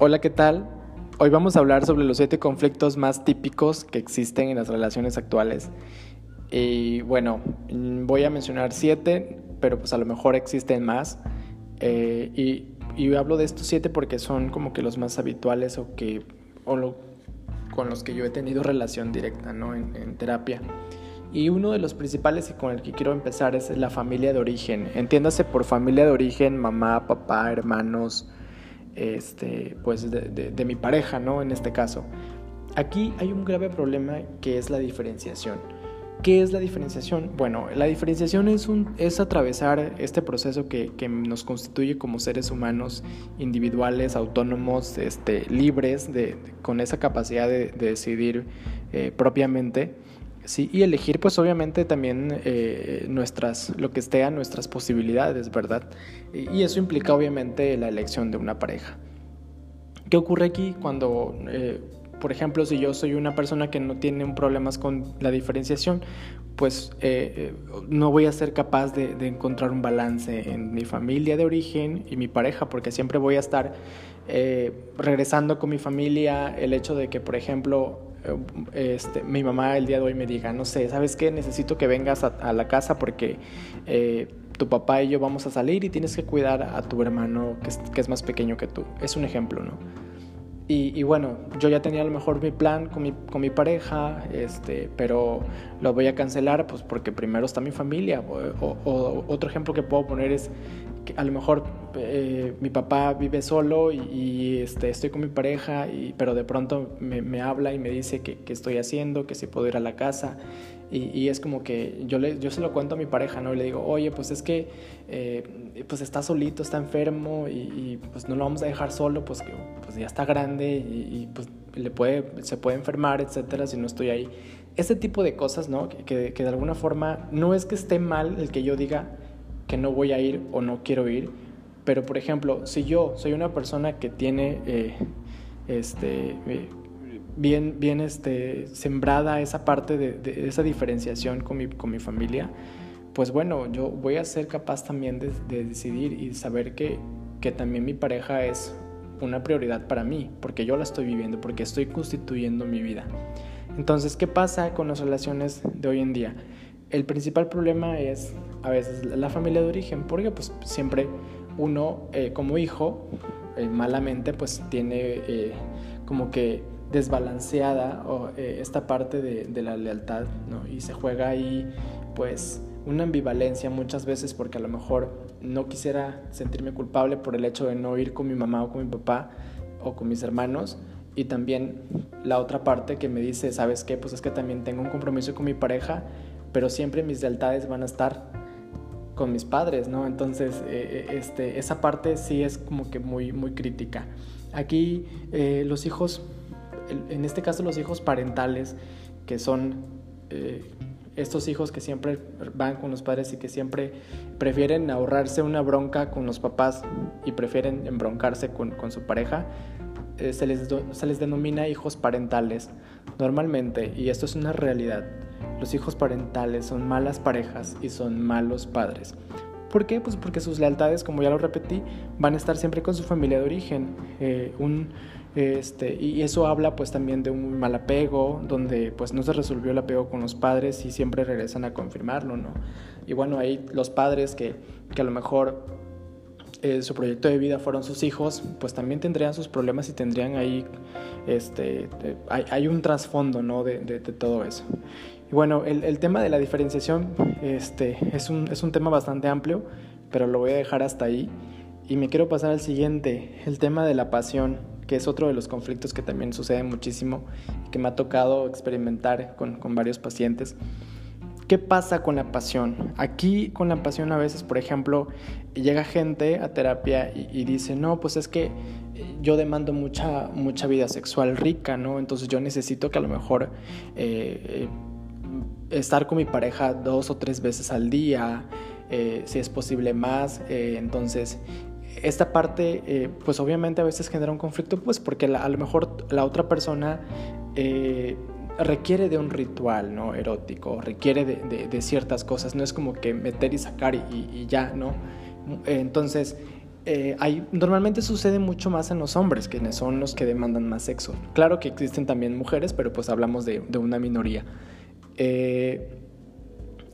Hola, ¿qué tal? Hoy vamos a hablar sobre los siete conflictos más típicos que existen en las relaciones actuales. Y bueno, voy a mencionar siete, pero pues a lo mejor existen más. Eh, y, hablo de estos siete porque son como que los más habituales o que o con los que yo he tenido relación directa ¿no? en terapia. Y uno de los principales y con el que quiero empezar es la familia de origen. Entiéndase por familia de origen, mamá, papá, hermanos, este, pues de, mi pareja, ¿no? En este caso. Aquí hay un grave problema que es la diferenciación. ¿Qué es la diferenciación? Bueno, la diferenciación es, un, es atravesar este proceso que, nos constituye como seres humanos individuales, autónomos, este, libres, de, con esa capacidad de, decidir eh, propiamente Sí, y elegir pues obviamente también eh, nuestras, lo que esté a nuestras posibilidades, ¿verdad? Y eso implica obviamente la elección de una pareja. ¿Qué ocurre aquí cuando, eh, por ejemplo, si yo soy una persona que no tiene problemas con la diferenciación, pues eh, no voy a ser capaz de, de, encontrar un balance en mi familia de origen y mi pareja, porque siempre voy a estar regresando con mi familia, el hecho de que, por ejemplo, este, mi mamá el día de hoy me diga, no sé, ¿sabes qué? Necesito que vengas a, la casa porque eh, tu papá y yo vamos a salir y tienes que cuidar a tu hermano que es, más pequeño que tú. Es un ejemplo, ¿no? Y, bueno, yo ya tenía a lo mejor mi plan con mi, con mi pareja, este, pero lo voy a cancelar pues porque primero está mi familia. O, otro ejemplo que puedo poner es a lo mejor eh, mi papá vive solo y, este, estoy con mi pareja, y, pero de pronto me, me habla y me dice que, que, estoy haciendo, que si puedo ir a la casa. Y, es como que yo, le, yo se lo cuento a mi pareja, ¿no? Y le digo, oye, pues es que eh, pues está solito, está enfermo y, pues no lo vamos a dejar solo, pues que pues ya está grande y, pues le puede, se puede enfermar, etcétera, si no estoy ahí. Ese tipo de cosas, ¿no? Que, que, de alguna forma no es que esté mal el que yo diga que no voy a ir o no quiero ir, pero por ejemplo, si yo soy una persona que tiene eh, este, eh, bien, bien este, sembrada esa parte de, esa diferenciación con mi, con mi, familia, pues bueno, yo voy a ser capaz también de, decidir y saber que, que también mi pareja es una prioridad para mí, porque yo la estoy viviendo, porque estoy constituyendo mi vida. Entonces, ¿qué pasa con las relaciones de hoy en día? El principal problema es a veces la familia de origen, porque pues siempre uno eh, como hijo, eh, malamente, pues tiene eh, como que desbalanceada eh, esta parte de, de, la lealtad, ¿no? Y se juega ahí, pues, una ambivalencia muchas veces porque a lo mejor no quisiera sentirme culpable por el hecho de no ir con mi mamá o con mi papá o con mis hermanos. Y también la otra parte que me dice, ¿sabes qué? Pues es que también tengo un compromiso con mi pareja, pero siempre mis lealtades van a estar con mis padres, ¿no? Entonces, eh, eh, este, esa parte sí es como que muy, muy crítica. Aquí los hijos en este caso los hijos parentales, que son eh, estos hijos que siempre van con los padres y que siempre prefieren ahorrarse una bronca con los papás y prefieren embroncarse con, su pareja, eh, se, les se les denomina hijos parentales. Normalmente, y esto es una realidad, los hijos parentales son malas parejas y son malos padres. ¿Por qué? Pues porque sus lealtades, como ya lo repetí, van a estar siempre con su familia de origen. Eh, un, este, y eso habla pues también de un mal apego, donde pues no se resolvió el apego con los padres y siempre regresan a confirmarlo, ¿no? Y bueno, ahí los padres que, que a lo mejor eh, su proyecto de vida fueron sus hijos, pues también tendrían sus problemas y tendrían ahí, este, hay, hay, un trasfondo, ¿no? De, de, de, todo eso. Y bueno, el, tema de la diferenciación este, es, un, es un tema bastante amplio, pero lo voy a dejar hasta ahí. Y me quiero pasar al siguiente, el tema de la pasión que es otro de los conflictos que también sucede muchísimo y que me ha tocado experimentar con, varios pacientes. ¿Qué pasa con la pasión? Aquí con la pasión a veces, por ejemplo, llega gente a terapia y, dice, no, pues es que eh, yo demando mucha, mucha vida sexual rica, ¿no? Entonces yo necesito que a lo mejor eh, eh, estar con mi pareja dos o tres veces al día, si es posible más, entonces esta parte, eh, pues obviamente a veces genera un conflicto, pues porque a lo mejor la otra persona eh, requiere de un ritual, ¿no? Erótico, requiere de, ciertas cosas, no es como que meter y sacar y, ya, ¿no? Entonces, eh, hay, normalmente sucede mucho más en los hombres, quienes son los que demandan más sexo. Claro que existen también mujeres, pero pues hablamos de, una minoría. Eh,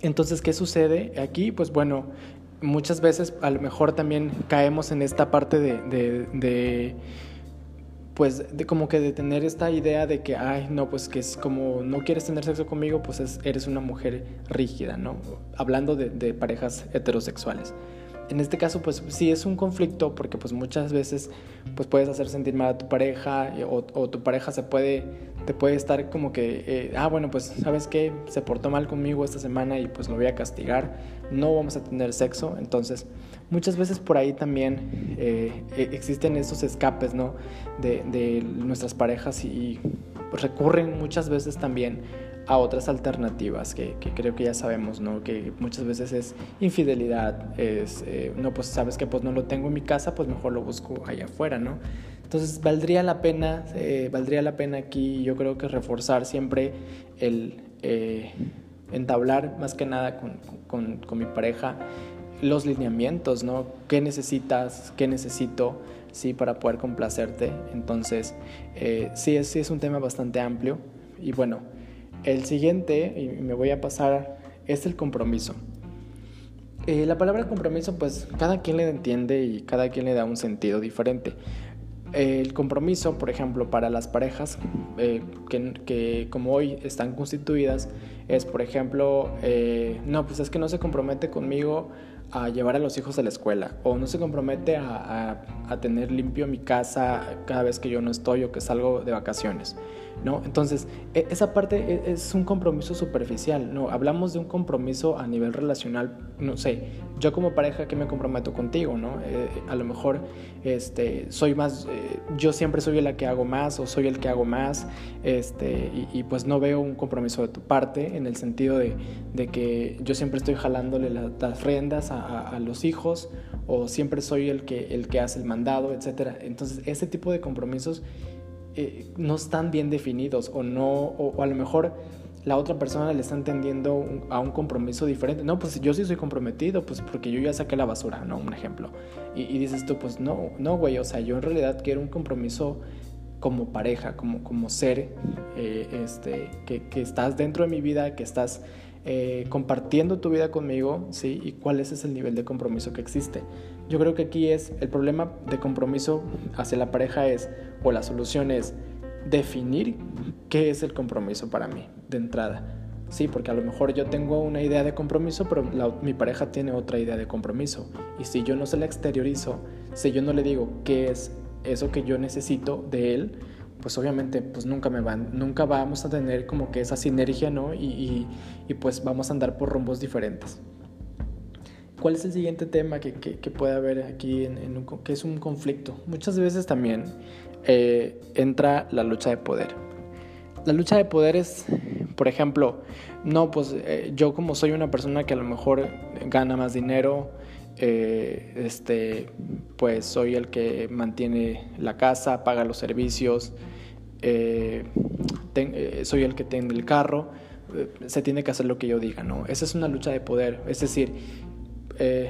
entonces, ¿qué sucede aquí? Pues bueno, muchas veces a lo mejor también caemos en esta parte de, pues de como que de tener esta idea de que, ay, no, pues que es como no quieres tener sexo conmigo, pues eres una mujer rígida, ¿no? Hablando de parejas heterosexuales en este caso pues sí es un conflicto porque pues muchas veces pues puedes hacer sentir mal a tu pareja eh, o, tu pareja se puede te puede estar como que eh, ah bueno pues sabes qué se portó mal conmigo esta semana y pues lo voy a castigar. No vamos a tener sexo. Entonces muchas veces por ahí también eh, e, existen esos escapes no de, de nuestras parejas y pues, recurren muchas veces también a otras alternativas que, creo que ya sabemos, ¿no? Que muchas veces es infidelidad, es, eh, no, pues sabes que pues no lo tengo en mi casa, pues mejor lo busco allá afuera, ¿no? Entonces valdría la pena, eh, valdría la pena aquí yo creo que reforzar siempre el eh, entablar más que nada con, con, con, mi pareja los lineamientos, ¿no? ¿Qué necesitas? ¿Qué necesito? Sí, para poder complacerte. Entonces, sí, sí es un tema bastante amplio y bueno, el siguiente, y me voy a pasar, es el compromiso. Eh, la palabra compromiso, pues cada quien le entiende y cada quien le da un sentido diferente. El compromiso, por ejemplo, para las parejas eh, que, como hoy están constituidas, es, por ejemplo, eh, no, pues es que no se compromete conmigo a llevar a los hijos a la escuela o no se compromete a, a tener limpio mi casa cada vez que yo no estoy o que salgo de vacaciones. ¿no? Entonces, e, esa parte e, es un compromiso superficial, ¿no? Hablamos de un compromiso a nivel relacional, no sé, yo como pareja que me comprometo contigo, ¿no? Eh, a lo mejor este, soy más, eh, yo siempre soy la que hago más o soy el que hago más, este, y, pues no veo un compromiso de tu parte en el sentido de, que yo siempre estoy jalándole las riendas a, los hijos o siempre soy el que, el que hace el mandado, etc. Entonces, ese tipo de compromisos eh, no están bien definidos o no, o, a lo mejor la otra persona le está entendiendo a un compromiso diferente. No, pues yo sí soy comprometido, pues porque yo ya saqué la basura, ¿no? Un ejemplo. Y, dices tú, pues no, no, güey, o sea, yo en realidad quiero un compromiso como pareja, como, como ser, eh, este, que, que, estás dentro de mi vida, que estás eh, compartiendo tu vida conmigo, ¿sí? Y cuál es ese nivel de compromiso que existe. Yo creo que aquí es el problema de compromiso hacia la pareja es, o la solución es definir qué es el compromiso para mí de entrada. Sí, porque a lo mejor yo tengo una idea de compromiso, pero mi pareja tiene otra idea de compromiso. Y si yo no se la exteriorizo, si yo no le digo qué es eso que yo necesito de él, pues obviamente pues nunca me van, nunca vamos a tener como que esa sinergia, ¿no? Y, y, pues vamos a andar por rumbos diferentes. ¿Cuál es el siguiente tema que, que, puede haber aquí, en, en que es un conflicto? Muchas veces también eh, entra la lucha de poder. La lucha de poder es, por ejemplo, no, pues eh, yo como soy una persona que a lo mejor gana más dinero, eh, este, pues soy el que mantiene la casa, paga los servicios, soy el que tiene el carro, se tiene que hacer lo que yo diga, ¿no? Esa es una lucha de poder, es decir,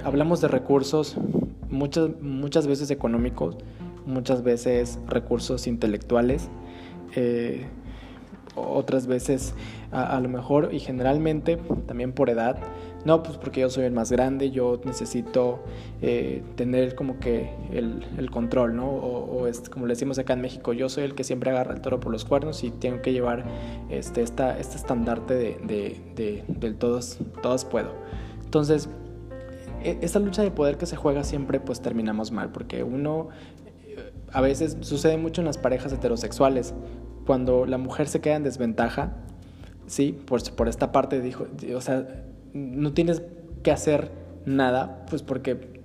hablamos de recursos muchas, muchas veces económicos, muchas veces recursos intelectuales, otras veces a, lo mejor y generalmente también por edad. No, pues porque yo soy el más grande, yo necesito eh, tener como que el, control, ¿no? O, es, como le decimos acá en México, yo soy el que siempre agarra el toro por los cuernos y tengo que llevar este, esta, este estandarte de, de, del todos, todos puedo. Entonces, e, esta lucha de poder que se juega siempre pues terminamos mal, porque uno a veces sucede mucho en las parejas heterosexuales, cuando la mujer se queda en desventaja, sí, por, por esta parte dijo, o sea, no tienes que hacer nada, pues porque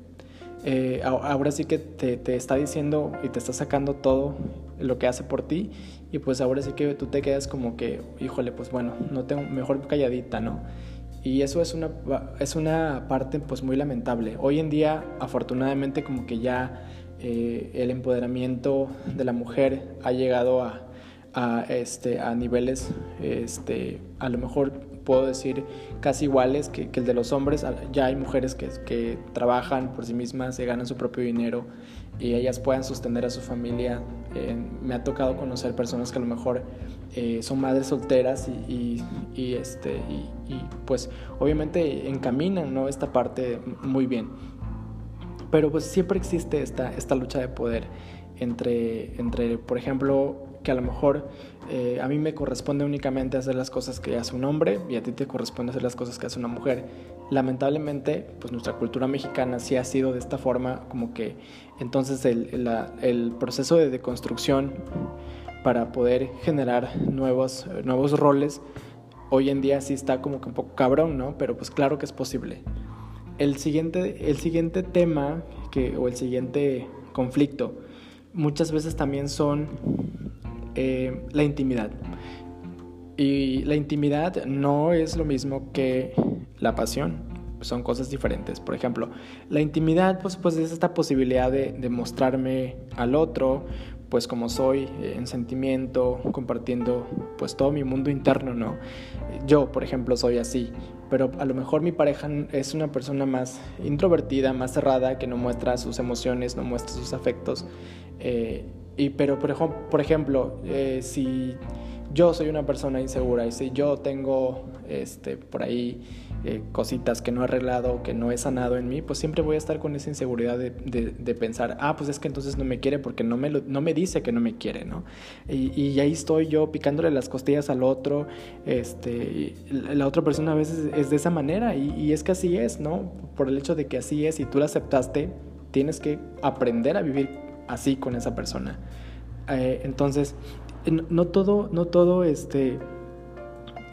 eh, ahora sí que te, está diciendo y te está sacando todo lo que hace por ti y pues ahora sí que tú te quedas como que, híjole, pues bueno, no tengo, mejor calladita, ¿no? Y eso es una, es una parte pues muy lamentable. Hoy en día, afortunadamente, como que ya eh, el empoderamiento de la mujer ha llegado a, a, este, a niveles, este, a lo mejor puedo decir casi iguales que, el de los hombres. Ya hay mujeres que, que trabajan por sí mismas, se ganan su propio dinero y ellas puedan sostener a su familia. Eh, me ha tocado conocer personas que a lo mejor eh, son madres solteras y, y, este, y, pues obviamente encaminan ¿no? esta parte muy bien. Pero pues siempre existe esta, esta lucha de poder entre, entre, por ejemplo, que a lo mejor eh, a mí me corresponde únicamente hacer las cosas que hace un hombre y a ti te corresponde hacer las cosas que hace una mujer. Lamentablemente, pues nuestra cultura mexicana sí ha sido de esta forma, como que entonces el, el proceso de deconstrucción para poder generar nuevos, nuevos roles, hoy en día sí está como que un poco cabrón, ¿no? Pero pues claro que es posible. El siguiente, el siguiente tema que, o el siguiente conflicto muchas veces también son eh, la intimidad. Y la intimidad no es lo mismo que la pasión, son cosas diferentes. Por ejemplo, la intimidad pues, pues es esta posibilidad de, de mostrarme al otro, pues como soy, eh, en sentimiento, compartiendo pues todo mi mundo interno, ¿no? Yo, por ejemplo, soy así, pero a lo mejor mi pareja es una persona más introvertida, más cerrada, que no muestra sus emociones, no muestra sus afectos. Eh, y, pero, por, ejemplo, eh, si yo soy una persona insegura y si yo tengo este, por ahí eh, cositas que no he arreglado, que no he sanado en mí, pues siempre voy a estar con esa inseguridad de, pensar, ah, pues es que entonces no me quiere porque no me, no me dice que no me quiere, ¿no? Y, y, ahí estoy yo picándole las costillas al otro, este, la otra persona a veces es de esa manera y, y es que así es, ¿no? Por el hecho de que así es y tú la aceptaste, tienes que aprender a vivir así con esa persona. Eh, entonces, no todo, no todo este,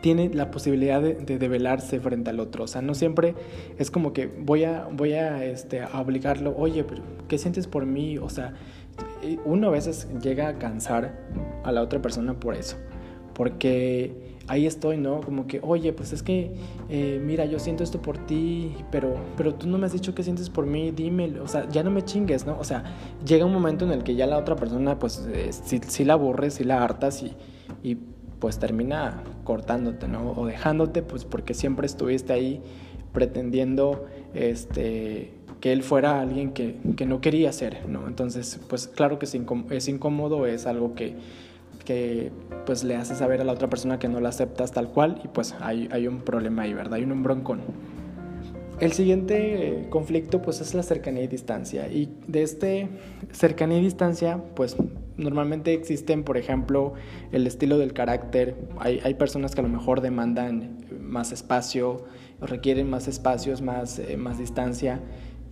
tiene la posibilidad de, de, develarse frente al otro. O sea, no siempre es como que voy a, voy a, este, a obligarlo, oye, pero ¿qué sientes por mí? O sea, uno a veces llega a cansar a la otra persona por eso. Porque ahí estoy, ¿no? Como que, oye, pues es que, eh, mira, yo siento esto por ti, pero, pero tú no me has dicho qué sientes por mí, dímelo, o sea, ya no me chingues, ¿no? O sea, llega un momento en el que ya la otra persona, pues, eh, si, la aburres, si la hartas y, y pues termina cortándote, ¿no? O dejándote, pues porque siempre estuviste ahí pretendiendo, este que él fuera alguien que, que no quería ser, ¿no? Entonces, pues claro que es incómodo, es algo que, que pues le hace saber a la otra persona que no la aceptas tal cual y pues hay, hay un problema ahí, ¿verdad? Hay un broncón. El siguiente eh, conflicto pues es la cercanía y distancia y de este cercanía y distancia pues normalmente existen por ejemplo el estilo del carácter, hay, hay personas que a lo mejor demandan más espacio, requieren más espacios, más, eh, más distancia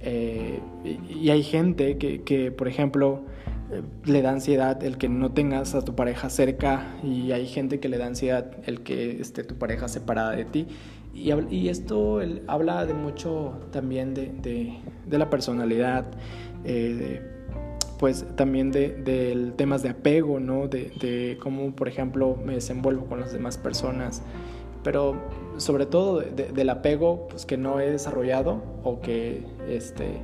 eh, y, hay gente que, que por ejemplo eh, le da ansiedad el que no tengas a tu pareja cerca y hay gente que le da ansiedad el que esté tu pareja separada de ti. Y, esto habla de mucho también de, de, la personalidad, pues también de, temas de apego, ¿no? De, de, cómo, por ejemplo, me desenvuelvo con las demás personas. Pero sobre todo del apego pues, que no he desarrollado o que, este,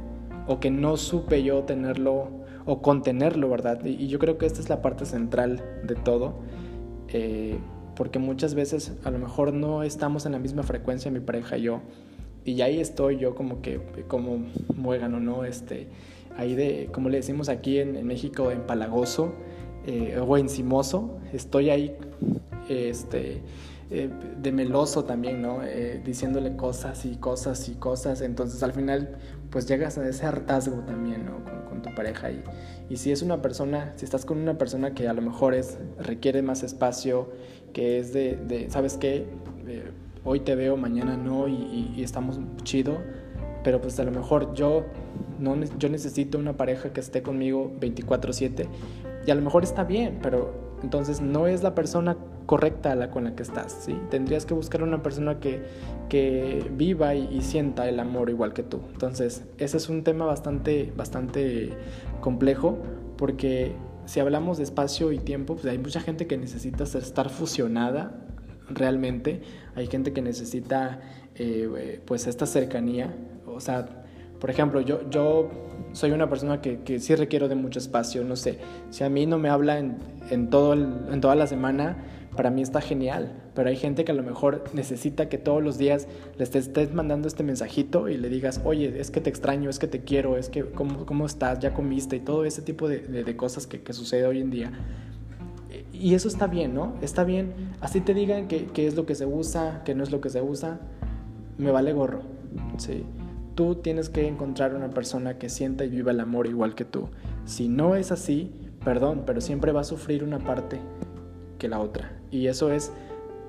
o que no supe yo tenerlo o contenerlo, ¿verdad? Y, yo creo que esta es la parte central de todo, eh, porque muchas veces a lo mejor no estamos en la misma frecuencia mi pareja y yo, y ahí estoy yo como que, como muégano, ¿no? Este, ahí de, como le decimos aquí en, México, empalagoso eh, o encimoso, estoy ahí, este eh, de meloso también, ¿no? Eh, diciéndole cosas y cosas y cosas. Entonces al final pues llegas a ese hartazgo también, ¿no? Con, tu pareja. Y, y, si es una persona, si estás con una persona que a lo mejor es, requiere más espacio, que es de, de ¿sabes qué? Eh, hoy te veo, mañana no y, y, estamos chido. Pero pues a lo mejor yo, no, yo necesito una pareja que esté conmigo 24/7 y a lo mejor está bien, pero entonces no es la persona correcta la con la que estás, ¿sí? Tendrías que buscar una persona que, que viva y, sienta el amor igual que tú. Entonces, ese es un tema bastante, bastante complejo porque si hablamos de espacio y tiempo, pues hay mucha gente que necesita estar fusionada realmente, hay gente que necesita eh, pues esta cercanía, o sea, por ejemplo, yo, yo soy una persona que, que, sí requiero de mucho espacio, no sé, si a mí no me habla en, en, todo en toda la semana, para mí está genial, pero hay gente que a lo mejor necesita que todos los días le estés, mandando este mensajito y le digas, oye, es que te extraño, es que te quiero, es que cómo, cómo estás, ya comiste y todo ese tipo de, de, cosas que, que, sucede hoy en día. Y eso está bien, ¿no? Está bien, así te digan que, que es lo que se usa, que no es lo que se usa, me vale gorro, ¿sí? Tú tienes que encontrar una persona que sienta y viva el amor igual que tú. Si no es así, perdón, pero siempre va a sufrir una parte que la otra. Y eso es,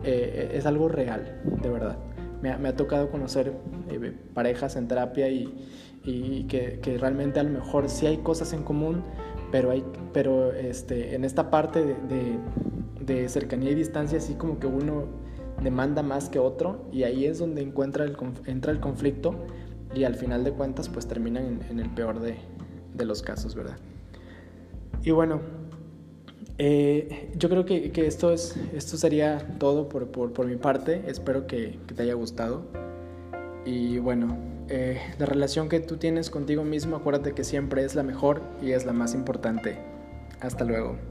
eh, es algo real, de verdad. Me ha, tocado conocer eh, parejas en terapia y, que, realmente a lo mejor sí hay cosas en común, pero, hay, pero este, en esta parte de, de, cercanía y distancia, así como que uno demanda más que otro y ahí es donde encuentra entra el conflicto y al final de cuentas pues terminan en, el peor de, de los casos, ¿verdad? Y bueno, eh, yo creo que, que, esto, es, esto sería todo por, por, por mi parte. Espero que, que, te haya gustado. Y bueno, eh, la relación que tú tienes contigo mismo, acuérdate que siempre es la mejor y es la más importante. Hasta luego.